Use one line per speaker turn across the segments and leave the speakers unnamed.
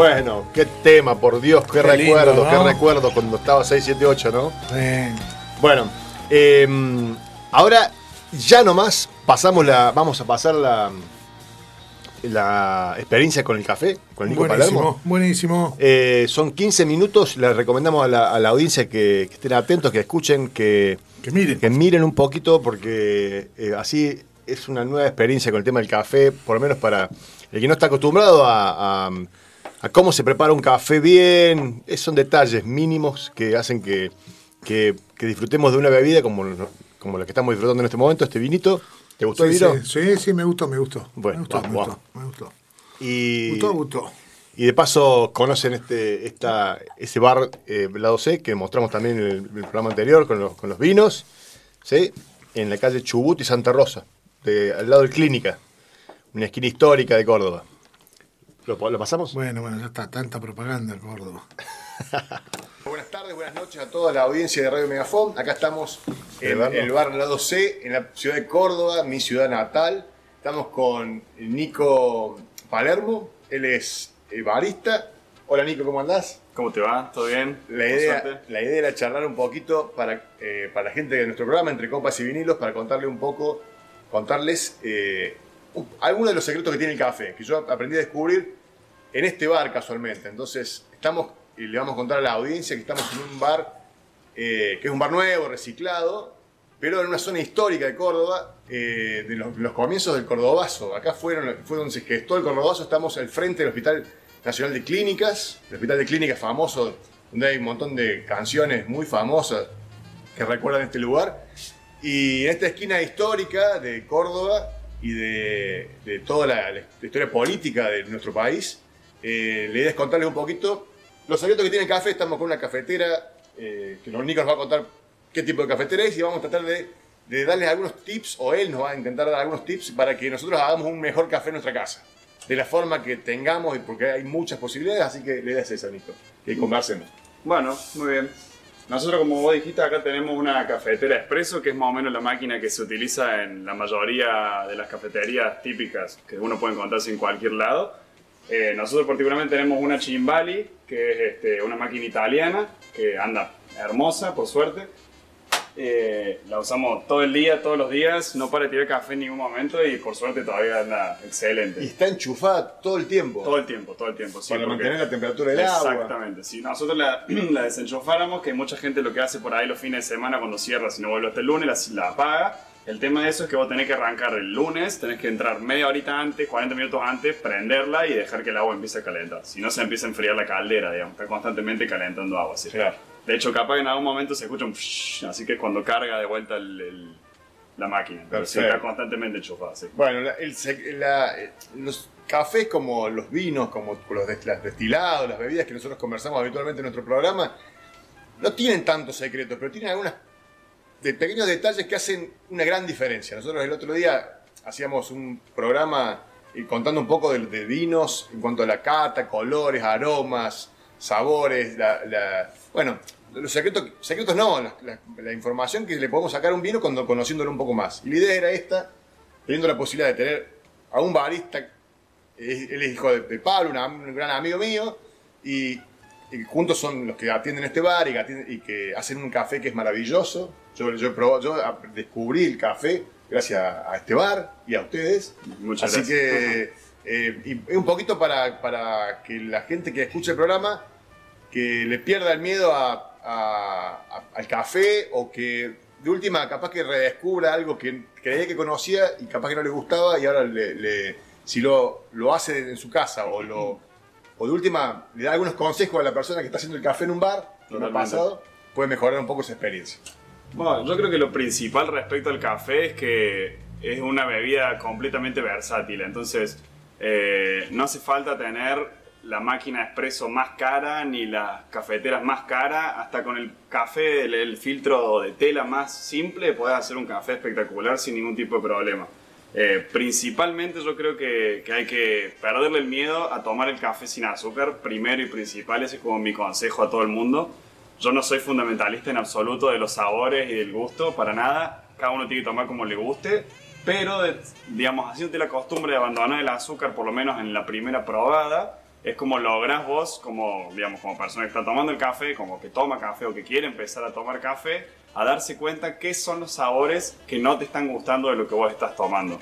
Bueno, qué tema, por Dios, qué,
Qué
recuerdo,
lindo,
qué
¿no?
recuerdo cuando estaba 678, ¿no?
Eh,
Bueno, eh, ahora ya nomás pasamos la, vamos a pasar la, la experiencia con el café, con el Nico Palermo.
buenísimo, buenísimo.
Eh, son 15 minutos, les recomendamos a la, a la audiencia que, que estén atentos, que escuchen, que,
Que miren.
que miren un poquito, porque eh, así es una nueva experiencia con el tema del café, por lo menos para el que no está acostumbrado a, a- a cómo se prepara un café bien. Es- son detalles mínimos que hacen que, que- que disfrutemos de una bebida como, como la que estamos disfrutando en este momento, este vinito. ¿Te gustó el
Sí,
vino?
sí, sí, sí, me gustó, me gustó.
Bueno,
me gustó,
vamos,
me
vamos.
gustó, me gustó.
Y,
Gustó, gustó.
y de paso conocen este, esta, ese bar eh, Lado C que mostramos también en el, el programa anterior con los, con los vinos, ¿sí? en la calle Chubut y Santa Rosa, de- al lado del Clínica, una esquina histórica de Córdoba. ¿Lo, lo pasamos?
Bueno, bueno, ya está, tanta propaganda en Córdoba.
Buenas tardes, buenas noches a toda la audiencia de Radio Megafon. Acá estamos en el bar Lado C, en la ciudad de Córdoba, mi ciudad natal. Estamos con Nico Palermo, él es eh, barista. Hola Nico, ¿cómo andás?
¿Cómo te va? ¿Todo bien?
La idea,
suerte.
la idea era charlar un poquito para, eh, para la gente de nuestro programa, entre copas y vinilos, para contarle un poco, contarles eh, algunos de los secretos que tiene el café, que yo aprendí a descubrir en este bar casualmente. Entonces, estamos, y le vamos a contar a la audiencia que estamos en un bar eh, que es un bar nuevo, reciclado, pero en una zona histórica de Córdoba, eh, de los, comienzos del Cordobazo. Acá fueron, fue donde se gestó el Cordobazo, estamos al frente del Hospital Nacional de Clínicas, el Hospital de Clínicas famoso, donde hay un montón de canciones muy famosas que recuerdan este lugar. Y en esta esquina histórica de Córdoba y de, toda la, historia política de nuestro país, eh, la idea es contarles un poquito los secretos que tiene el café. Estamos con una cafetera eh, que Nico nos va a contar qué tipo de cafetera es y vamos a tratar de, darles algunos tips, o él nos va a intentar dar algunos tips para que nosotros hagamos un mejor café en nuestra casa. De la forma que tengamos, y porque hay muchas posibilidades, así que la idea es esa, Nico. Que conversemos.
Bueno, muy bien. Nosotros, como vos dijiste, acá tenemos una cafetera expreso, que es más o menos la máquina que se utiliza en la mayoría de las cafeterías típicas que uno puede encontrarse en cualquier lado. Eh, nosotros particularmente tenemos una Chimbali, que es este, una máquina italiana, que anda hermosa, por suerte. Eh, la usamos todo el día, todos los días, no para de tirar café en ningún momento y por suerte todavía anda excelente.
Y está enchufada todo el tiempo.
Todo el tiempo, todo el tiempo. sí,
para
porque-
mantener la temperatura del agua.
Exactamente. Si nosotros la, la desenchufáramos, que mucha gente lo que hace por ahí los fines de semana cuando cierra, si no vuelve hasta el lunes, la, la apaga. El tema de eso es que vos tenés que arrancar el lunes, tenés que entrar media horita antes, 40 minutos antes, prenderla y dejar que el agua empiece a calentar. Si no, se empieza a enfriar la caldera, digamos. Está constantemente calentando agua. ¿sí?
Claro.
De hecho, capaz que en algún momento se escucha un psh, así que es cuando carga de vuelta el- el- la máquina. Pero sí, está constantemente enchufada, sí.
Bueno, la- el sec- la- eh, los cafés como los vinos, como los destilados, las bebidas que nosotros conversamos habitualmente en nuestro programa, no tienen tantos secretos, pero tienen algunos de pequeños detalles que hacen una gran diferencia. Nosotros el otro día hacíamos un programa eh, contando un poco de, de vinos en cuanto a la cata, colores, aromas, sabores, la, la- bueno, los secretos, secretos no, la, la- la información que le podemos sacar a un vino cuando conociéndolo un poco más. Y la idea era esta, teniendo la posibilidad de tener a un barista, él es hijo de, de Pablo, una- un gran amigo mío, y, y juntos son los que atienden este bar y que, atienden- y que hacen un café que es maravilloso. Yo, yo, probado- yo a- descubrí el café gracias a, a este bar y a ustedes.
Muchas
Así
gracias.
que eh, y es un poquito para, para que la gente que escuche el programa que le pierda el miedo a- a- a- al café o que de última capaz que redescubra algo que creía que conocía y capaz que no le gustaba y ahora le, le- si lo, lo hace en su casa o lo o de última le da algunos consejos a la persona que está haciendo el café en un bar, ha pasado, puede mejorar un poco esa experiencia.
Bueno, yo creo que lo principal respecto al café es que es una bebida completamente versátil. Entonces, eh, no hace falta tener la máquina expreso más cara ni las cafeteras más caras. Hasta con el café, el, filtro de tela más simple, puedes hacer un café espectacular sin ningún tipo de problema. Eh, principalmente yo creo que, que hay que perderle el miedo a tomar el café sin azúcar, primero y principal, ese es como mi consejo a todo el mundo. Yo no soy fundamentalista en absoluto de los sabores y del gusto, para nada. Cada uno tiene que tomar como le guste. Pero, de- digamos, haciéndote la costumbre de abandonar el azúcar, por lo menos en la primera probada, es como lográs vos, como, digamos, como persona que está tomando el café, como que toma café o que quiere empezar a tomar café, a darse cuenta qué son los sabores que no te están gustando de lo que vos estás tomando.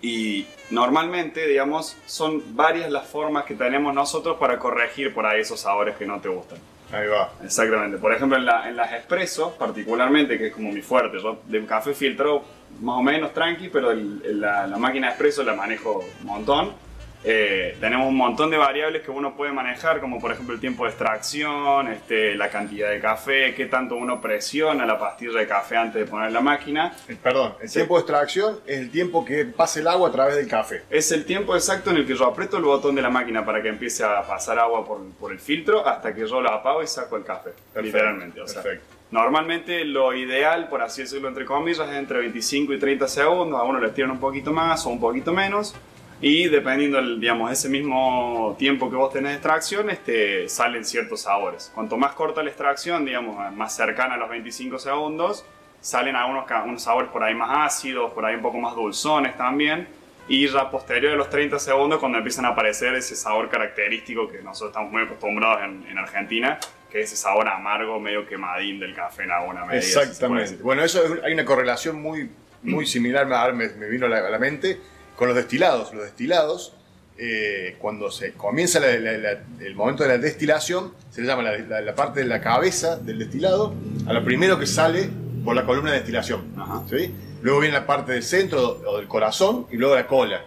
Y normalmente, digamos, son varias las formas que tenemos nosotros para corregir por ahí esos sabores que no te gustan.
Ahí va.
Exactamente. Por ejemplo, en, la- en las expresos, particularmente, que es como mi fuerte, yo de café filtrado más o menos tranqui, pero el- la, la máquina expreso la manejo un montón. Eh, tenemos un montón de variables que uno puede manejar, como por ejemplo el tiempo de extracción, este, la cantidad de café, qué tanto uno presiona la pastilla de café antes de poner la máquina.
El- Perdón, el
Sí.
tiempo de extracción es el tiempo que pasa el agua a través del café.
Es el tiempo exacto en el que yo aprieto el botón de la máquina para que empiece a pasar agua por, por el filtro hasta que yo lo apago y saco el café.
Perfecto,
literalmente. O sea,
perfecto.
Normalmente lo ideal, por así decirlo entre comillas, es entre 25 y 30 segundos. A uno le tiran un poquito más o un poquito menos. Y dependiendo, del, digamos, ese mismo tiempo que vos tenés de extracción, este, salen ciertos sabores. Cuanto más corta la extracción, digamos, más cercana a los 25 segundos, salen algunos unos sabores por ahí más ácidos, por ahí un poco más dulzones también. Y ya posterior a los 30 segundos, cuando empiezan a aparecer ese sabor característico que nosotros estamos muy acostumbrados en Argentina, que es ese sabor amargo, medio quemadín del café en alguna medida.
Exactamente. Bueno, eso es- hay una correlación muy, muy similar, me, me, vino a la, a la mente, con los destilados. Los destilados, eh, cuando se comienza la- la- la- el momento de la destilación, se le llama la, parte de la cabeza del destilado a lo primero que sale por la columna de destilación.
Ajá.
¿sí? Luego viene la parte del centro o del corazón y luego la cola.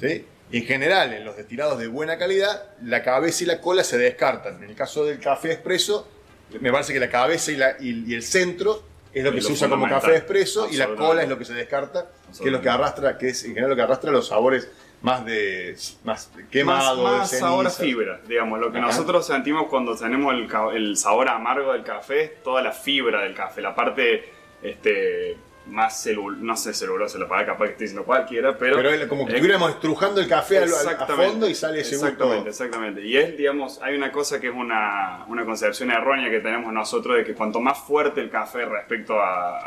¿sí? Y en general, en los destilados de buena calidad, la cabeza y la cola se descartan. En el caso del café expreso, me parece que la cabeza y, la- y- y el centro es lo que se usa como café expreso y la cola es lo que se descarta, que es lo que arrastra, que es en general lo que arrastra los sabores más de más quemado,
más,
de
más
ceniza.
sabor a fibra, digamos. Lo que
Ajá.
nosotros sentimos cuando tenemos el, el sabor amargo del café es toda la fibra del café, la parte este, más celul no sé, celulosa, la palabra capaz que estoy diciendo cualquiera, pero...
Pero es como que
es-
estuviéramos estrujando el café al- a fondo y sale ese
Exactamente,
gusto.
exactamente. Y es, digamos, hay una cosa que es una, una concepción errónea que tenemos nosotros de que cuanto más fuerte el café respecto a,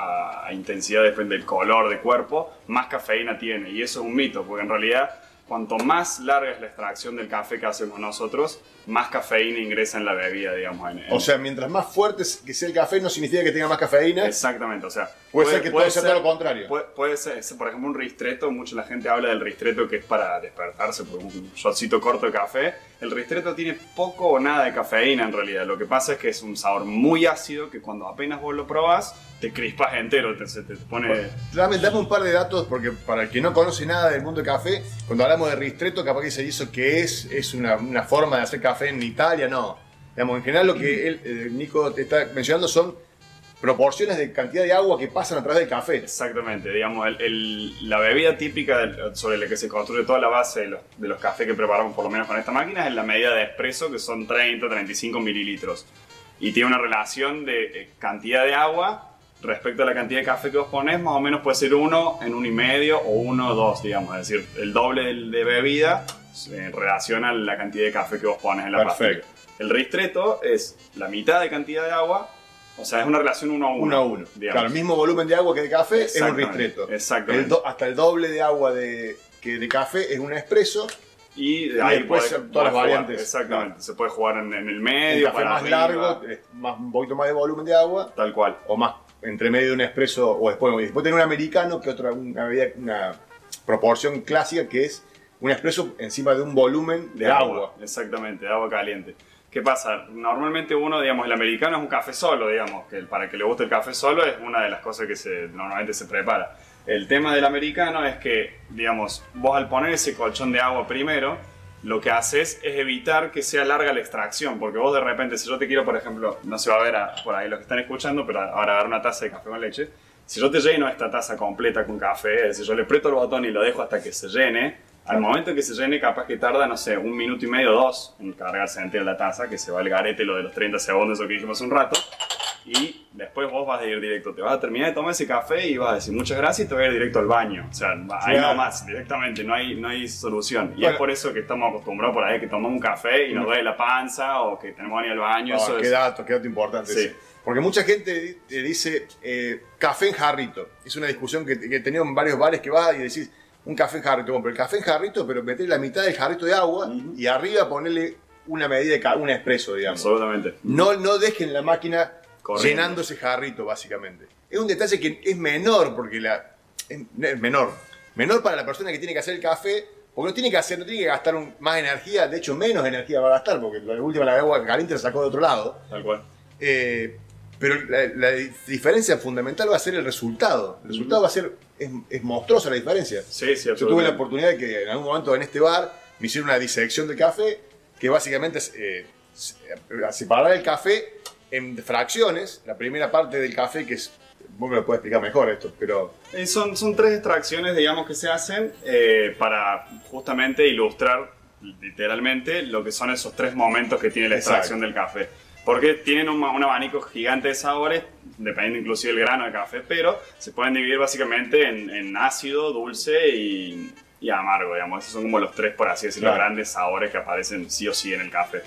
a- a intensidad, depende del color de cuerpo, más cafeína tiene. Y eso es un mito, porque en realidad, cuanto más larga es la extracción del café que hacemos nosotros, más cafeína ingresa en la bebida, digamos. En, en-
O sea, mientras más fuerte que sea el café, no significa que tenga más cafeína.
Exactamente, o sea.
Puede ser que todo sea todo lo contrario.
Puede, puede ser, por ejemplo, un ristreto. Mucha la gente habla del ristreto que es para despertarse por un shotcito corto de café. El ristreto tiene poco o nada de cafeína en realidad. Lo que pasa es que es un sabor muy ácido que cuando apenas vos lo probás, te crispas entero, te, se te pone.
Dame, dame un par de datos, porque para el que no conoce nada del mundo del café, cuando hablamos de ristretto, capaz que se hizo que es, es una, una forma de hacer café en Italia, no. Digamos, en general lo que él, eh, Nico te está mencionando son proporciones de cantidad de agua que pasan a través del café.
Exactamente, digamos, el- el- la bebida típica del- sobre la que se construye toda la base de los, de los cafés que preparamos, por lo menos con esta máquina, es la medida de espresso, que son 30-35 mililitros. Y tiene una relación de eh, cantidad de agua respecto a la cantidad de café que vos pones, más o menos puede ser uno en uno y medio o uno o dos, digamos, es decir, el doble del- de bebida en relación a la cantidad de café que vos pones en la
Perfecto.
pastilla. El ristreto es la mitad de cantidad de agua, o sea, es una relación uno a uno.
Uno a uno.
digamos.
Claro, el mismo volumen de agua que de café es un ristretto.
exactamente.
El do- hasta el doble de agua de, que de café es un espresso.
Y de ahí
después
podés-
todas las
jugar,
variantes.
Exactamente. Se puede jugar en, en el
El
medio,
café
para
más
arriba,
largo, más, un poquito más de volumen de agua.
Tal cual.
o más entre medio de un espresso o después, y después tener un americano que otra una, bebida- una proporción clásica que es un espresso encima de un volumen de, agua.
Exactamente, de agua caliente. ¿Qué pasa? Normalmente uno, digamos, el americano es un café solo, digamos, que para que le guste el café solo es una de las cosas que se, normalmente se prepara. El tema del americano es que, digamos, vos al poner ese colchón de agua primero, lo que haces es evitar que sea larga la extracción, porque vos de repente, si yo te quiero, por ejemplo, no se va a ver por ahí los que están escuchando, pero ahora dar una taza de café con leche, si yo te lleno esta taza completa con café, es decir, yo le aprieto el botón y lo dejo hasta que se llene, al momento que se llene, capaz que tarda, no sé, un minuto y medio, dos, en cargarse entera la taza, que se va al garete lo de los 30 segundos, eso que dijimos hace un rato. Y después vos vas a ir directo, te vas a terminar de tomar ese café y vas a decir muchas gracias y te vas a ir directo al baño. O sea, ahí
Claro.
no más, directamente, no hay, no hay solución. Y
Bueno.
es por eso que estamos acostumbrados por ahí que tomamos un café y nos duele la panza o que tenemos que ir al baño.
Ah,
eso
qué
es-
dato, qué dato importante.
Sí.
Porque mucha gente te dice eh, café en jarrito. Es una discusión que, que he tenido en varios bares que vas y decís, un café en jarrito, compro el café en jarrito, pero meter la mitad del jarrito de agua y arriba ponerle una medida de un expreso, digamos.
Absolutamente.
No, no dejen la máquina
Correcto.
llenando ese jarrito, básicamente. Es un detalle que es menor, porque la. Es es menor. Menor para la persona que tiene que hacer el café, porque no tiene que hacer, no tiene que gastar un- más energía, de hecho menos energía va a gastar, porque la última la agua caliente la sacó de otro lado.
Tal cual.
Eh, pero la, la diferencia fundamental va a ser el resultado. El resultado va a ser. Es, es monstruosa la diferencia.
Sí, sí,
Yo tuve la oportunidad de que en algún momento en este bar me hicieron una disección del café, que básicamente es eh, se- eh, separar el café en fracciones. La primera parte del café, que es. Vos me lo puedes explicar mejor esto, pero.
Eh, son, son tres extracciones, digamos, que se hacen eh, para justamente ilustrar literalmente lo que son esos tres momentos que tiene la
Exacto.
extracción del café. Porque tienen un, un abanico gigante de sabores, dependiendo inclusive del grano de café, pero se pueden dividir básicamente en, en ácido, dulce y, y amargo, digamos. Esos son como los tres, por así decirlo,
Claro.
grandes sabores que aparecen sí o sí en el café.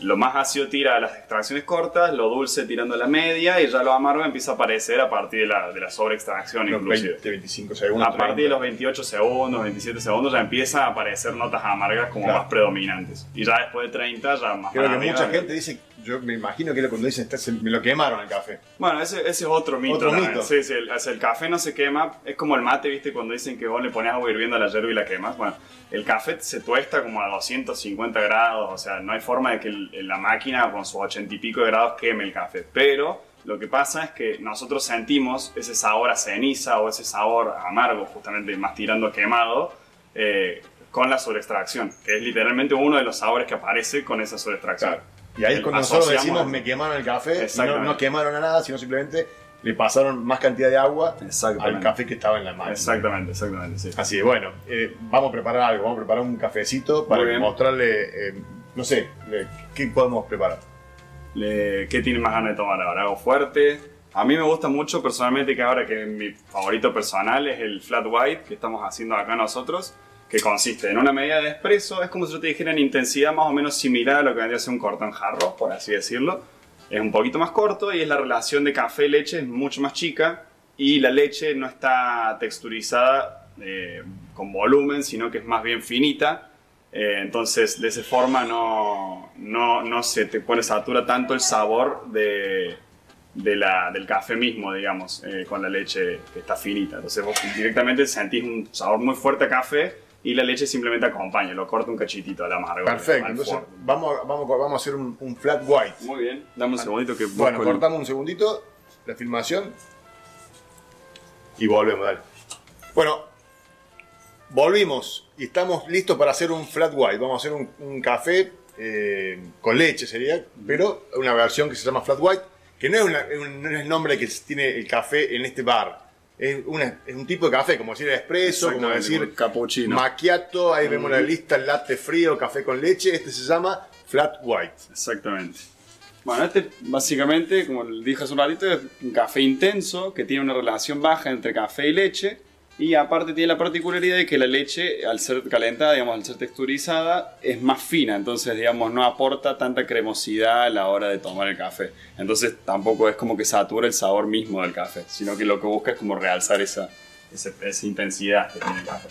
Lo más ácido tira a las extracciones cortas, lo dulce tirando a la media y ya lo amargo empieza a aparecer a partir de la, de la sobreextracción inclusive.
20, 25 segundos.
A partir de
30.
los 28 segundos, 27 segundos ya empiezan a aparecer notas amargas como
Claro.
más predominantes. Y ya después de 30 ya más
Creo que mucha gente dice. Yo me imagino que cuando dicen "Está- se- me lo quemaron el café.
Bueno, ese, ese es otro mito.
Otro
también.
mito.
Sí, sí, el, el café no se quema. Es como el mate, ¿viste? Cuando dicen que vos le pones agua hirviendo a la yerba y la quemas. Bueno, el café se tuesta como a 250 grados. O sea, no hay forma de que el- la máquina con sus 80 y pico de grados queme el café. Pero lo que pasa es que nosotros sentimos ese sabor a ceniza o ese sabor amargo, justamente más tirando a quemado, eh, con la sobreextracción. Que es literalmente uno de los sabores que aparece con esa sobreextracción.
Claro. Y ahí es
El-
cuando nosotros decimos me quemaron el café, no, no quemaron a nada, sino simplemente le pasaron más cantidad de agua al café que estaba en la máquina.
Exactamente, exactamente, sí.
Así que bueno, eh, vamos a preparar algo, vamos a preparar un cafecito para mostrarle, eh, no sé, le- qué podemos preparar.
Le- ¿Qué tiene más ganas de tomar ahora? ¿Algo fuerte? A mí me gusta mucho personalmente que ahora que mi favorito personal es el flat white que estamos haciendo acá nosotros, que consiste en una medida de espresso, es como si yo te dijera en intensidad más o menos similar a lo que vendría a ser un cortón jarro, por así decirlo. Es un poquito más corto y es la relación de café-leche es mucho más chica y la leche no está texturizada eh, con volumen, sino que es más bien finita. Eh, entonces, de esa forma no, no, no se te pone satura tanto el sabor de, de la, del café mismo, digamos, eh, con la leche que está finita. Entonces, vos directamente sentís un sabor muy fuerte a café y la leche simplemente acompaña, lo corta un cachitito al amargo.
Perfecto,
al
entonces vamos, a- vamos, a- vamos a hacer un, un flat white.
Muy bien, dame un segundito que
Bueno,
busco el-
cortamos un segundito la filmación y volvemos, dale. Bueno, volvimos y estamos listos para hacer un flat white. Vamos a hacer un, un café eh, con leche, sería, pero una versión que se llama flat white, que no es, una- un- no es el nombre que tiene el café en este bar. Es, una- es un tipo de café, como decir espresso, como decir
como cappuccino.
macchiato, ahí vemos la lista, latte frío, café con leche. Este se llama flat white.
Exactamente. Bueno, este básicamente, como dije hace un ratito, es un café intenso que tiene una relación baja entre café y leche. Y aparte tiene la particularidad de que la leche, al ser calentada, digamos, al ser texturizada, es más fina. Entonces, digamos, no aporta tanta cremosidad a la hora de tomar el café. Entonces, tampoco es como que satura el sabor mismo del café, sino que lo que busca es como realzar esa, esa, intensidad que tiene el café.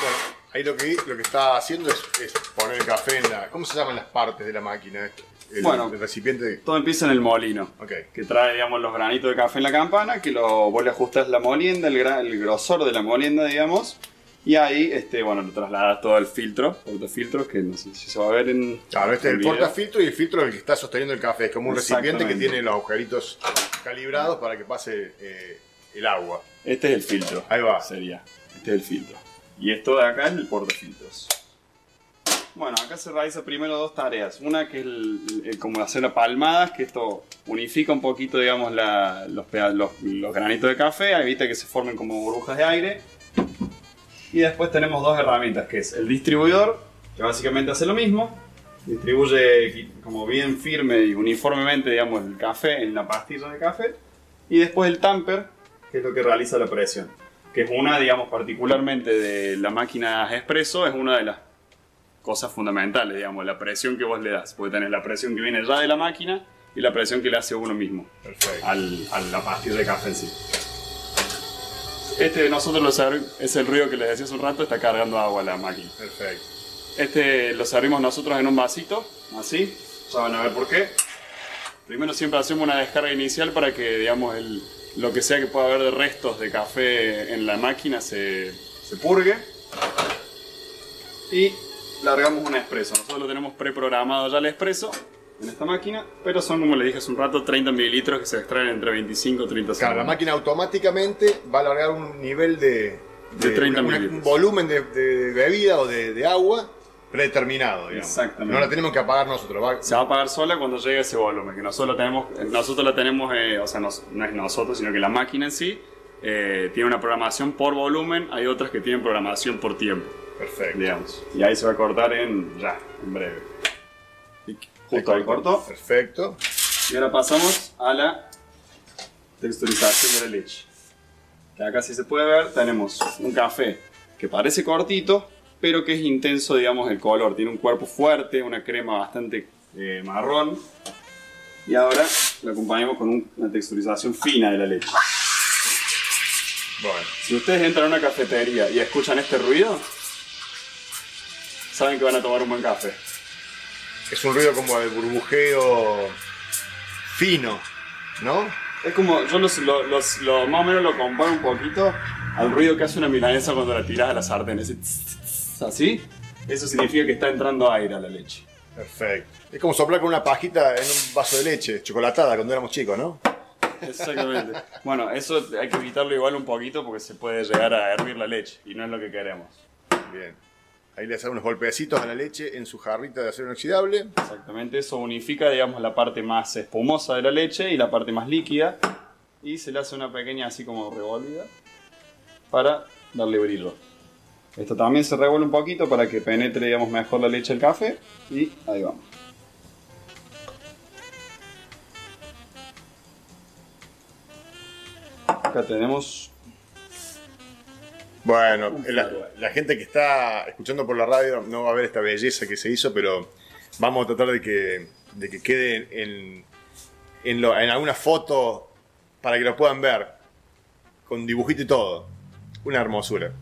Bueno, ahí lo que, lo que está haciendo es, es poner el café en la. ¿Cómo se llaman las partes de la máquina? El,
Bueno.
el recipiente.
Todo empieza en el molino.
Ok.
que trae, digamos, los granitos de café en la campana, que lo, vos le ajustas la molienda, el, gra- el grosor de la molienda, digamos, y ahí, este, bueno, lo trasladas todo al filtro, portafiltros, que no sé si se va a ver en
Claro, este es el
video.
portafiltro y el filtro es el que está sosteniendo el café. Es como un recipiente que tiene los agujeritos calibrados para que pase eh, el agua.
Este es el filtro.
Ahí va.
Sería. Este es el filtro. Y esto de acá es el portafiltros. Bueno, acá se realiza primero dos tareas. Una que es el, el- como hacer las palmadas, que esto unifica un poquito, digamos, la- los, los, los granitos de café, evita que se formen como burbujas de aire. Y después tenemos dos herramientas, que es el distribuidor, que básicamente hace lo mismo. Distribuye como bien firme y uniformemente, digamos, el café en la pastilla de café. Y después el tamper, que es lo que realiza la presión. Que es una, digamos, particularmente de la máquina expreso, es una de las cosas fundamentales, digamos, la presión que vos le das. Porque tenés la presión que viene ya de la máquina y la presión que le hace uno mismo al, a la pastilla de café en sí. Este nosotros lo servimos, es el ruido que les decía hace un rato, está cargando agua la máquina.
Perfecto.
Este lo servimos nosotros en un vasito, así, ya van a ver por qué. Primero siempre hacemos una descarga inicial para que, digamos, el, lo que sea que pueda haber de restos de café en la máquina se, se purgue. Y largamos un expreso. Nosotros lo tenemos preprogramado ya el expreso en esta máquina, pero son, como le dije hace un rato, 30 mililitros que se extraen entre 25 y 30
Claro,
segundos.
la máquina automáticamente va a alargar un nivel de,
De 30
una-
mililitros.
un volumen de, de bebida o de, de agua predeterminado, digamos.
Exactamente.
No la tenemos que apagar nosotros. va-
Se va a apagar sola cuando llegue ese volumen, que nosotros, tenemos, nosotros la tenemos, eh, o sea, no es nosotros, sino que la máquina en sí eh, tiene una programación por volumen, hay otras que tienen programación por tiempo,
Perfecto.
digamos. Y ahí se va a cortar en ya, en breve. Justo ahí cortó.
Perfecto.
Y ahora pasamos a la texturización de la leche. Que acá si se puede ver tenemos un café que parece cortito, pero que es intenso, digamos, el color. Tiene un cuerpo fuerte, una crema bastante eh, marrón. Y ahora lo acompañamos con un- una texturización fina de la leche.
Bueno.
Si ustedes entran a una cafetería y escuchan este ruido, saben que van a tomar un buen café.
Es un ruido como de burbujeo fino, ¿no?
Es como, yo los, lo- los- lo- más o menos lo comparo un poquito al ruido que hace una milanesa cuando la tiras a la sartén. Ese tss, tss, tss, así, eso significa que está entrando aire a la leche.
Perfecto. Es como soplar con una pajita en un vaso de leche, chocolatada, cuando éramos chicos, ¿no?
Exactamente. bueno, eso hay que evitarlo igual un poquito porque se puede llegar a hervir la leche y no es lo que queremos.
Bien. Ahí le hacen unos golpecitos a la leche en su jarrita de acero inoxidable.
Exactamente, eso unifica, digamos, la parte más espumosa de la leche y la parte más líquida. Y se le hace una pequeña así como revolvida para darle brillo. Esto también se revuelve un poquito para que penetre, digamos, mejor la leche al café. Y ahí vamos. Acá tenemos
Bueno, la gente que está escuchando por la radio no va a ver esta belleza que se hizo, pero vamos a tratar de que, de que quede en, en, lo- en alguna foto para que lo puedan ver, con dibujito y todo. Una hermosura.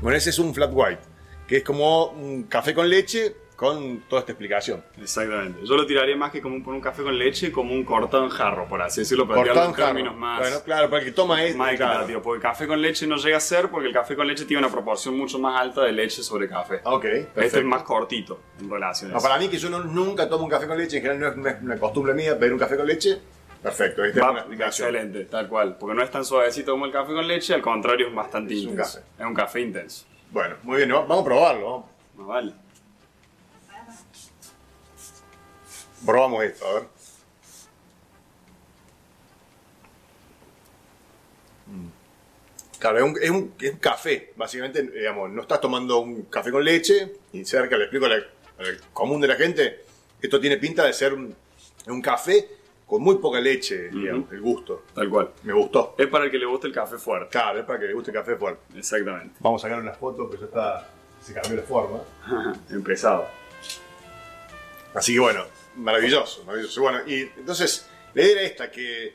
Bueno, ese es un flat white, que es como un café con leche con toda esta explicación.
Exactamente. Yo lo tiraría más que como un, por un café con leche, como un cortado en jarro, por así decirlo, para
Cortado en
en
jarro.
términos más,
Bueno, claro, para que toma es
más
claro.
equitativo. Porque el café con leche no llega a ser, porque el café con leche tiene una proporción mucho más alta de leche sobre café.
Ok,
Este
perfecto.
es más cortito en relación a
No, para mí que yo no- nunca tomo un café con leche, en general no es, no es una costumbre mía pedir un café con leche. Perfecto, esta es
Va-
una explicación.
excelente, tal cual. Porque no es tan suavecito como el café con leche, al contrario es bastante
Es un
intenso.
café.
Es un café intenso.
Bueno, muy bien, ¿no? vamos a probarlo.
Más vale.
Probamos esto, a ver. Claro, es un, es un- es un café, básicamente, digamos, no estás tomando un café con leche, y cerca le explico al común de la gente, esto tiene pinta de ser un, un café con muy poca leche, digamos,
Ujú.
el gusto.
Tal cual.
Me gustó.
Es para el que le guste el café fuerte.
Claro, es para que le guste el café fuerte.
Exactamente.
Vamos a sacar unas fotos, que ya está, se cambió la forma.
Empezado.
Así que bueno, maravilloso, maravilloso. Bueno, y entonces, la idea era esta, que,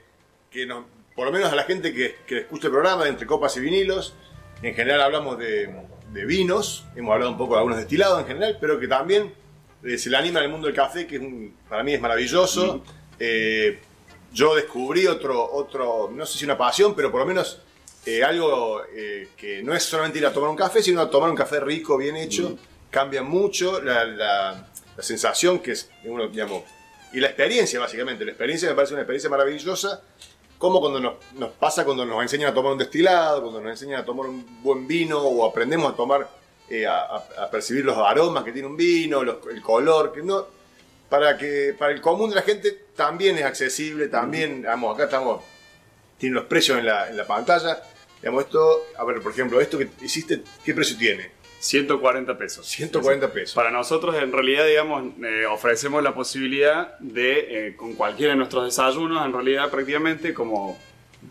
que nos, por lo menos a la gente que, que escucha el programa de Entre Copas y Vinilos, en general hablamos de, de vinos, hemos hablado un poco de algunos destilados en general, pero que también eh, se le anima al mundo del café, que es un- para mí es maravilloso. Eh, yo descubrí otro, otro, no sé si una pasión, pero por lo menos eh, algo que no es solamente ir a tomar un café, sino a tomar un café rico, bien hecho. Cambia mucho la, la- la sensación que es uno, digamos, y la experiencia, básicamente. La experiencia me parece una experiencia maravillosa. Como cuando nos, pasa cuando nos enseñan a tomar un destilado, cuando nos enseñan a tomar un buen vino o aprendemos a tomar, eh, a, a- percibir los aromas que tiene un vino, el color, que no, para que para el común de la gente también es accesible, también, digamos, acá estamos, tienen los precios en la, en la pantalla. Digamos, esto, a ver, por ejemplo, esto que hiciste, ¿qué precio tiene?
140 pesos.
140 pesos.
Para nosotros, en realidad, digamos, eh, ofrecemos la posibilidad de, eh, con cualquiera de nuestros desayunos, en realidad, prácticamente, como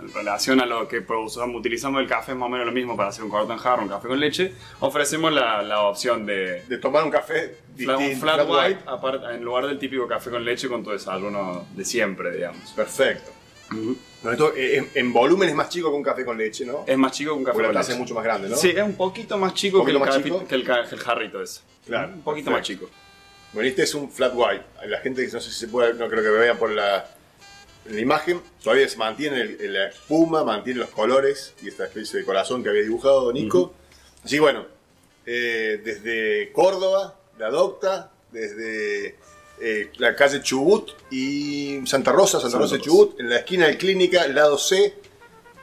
en relación a lo que producimos, utilizamos el café, es más o menos lo mismo para hacer un corto en jarro, un café con leche, ofrecemos la, la opción de
De tomar un café distinto.
un flat white aparte- en lugar del típico café con leche con tu desayuno de siempre, digamos.
Perfecto. Bueno, esto, eh, en, en volumen es más chico que un café con leche, ¿no?
Es más chico que un café
Porque la
con
taza
leche.
es mucho más grande, ¿no?
Sí, es un poquito más chico,
¿Un poquito
que, el
más chico?
que el, jarrito ese.
Claro,
Un poquito
perfecto.
más chico.
Bueno, este es un flat white. La gente que no sé si se puede, no creo que me vean por la, la imagen. Todavía se mantiene el- la espuma, mantiene los colores y esta especie de corazón que había dibujado Nico. Así que bueno, eh, desde Córdoba, la adopta, desde eh, la calle Chubut y Santa Rosa, Santa,
Santa
Rosa y
Rosa.
Chubut, en la esquina de Clínica, el lado C,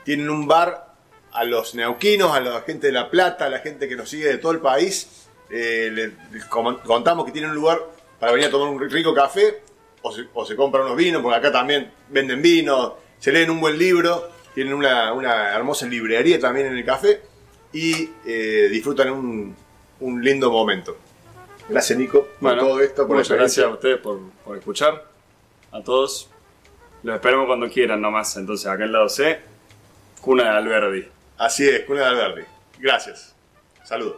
tienen un bar a los neuquinos, a la gente de La Plata, a la gente que nos sigue de todo el país. Eh, le- les contamos que tienen un lugar para venir a tomar un rico café o se, o se compran unos vinos, porque acá también venden vino, se leen un buen libro, tienen una, una hermosa librería también en el café y eh, disfrutan un, un lindo momento. Gracias Nico por todo esto, por
muchas gracias a ustedes por, por escuchar. A todos. Los esperamos cuando quieran nomás. Entonces, acá en lado C, Cuna de Alberdi.
Así es, Cuna de Alberdi. Gracias. Saludos.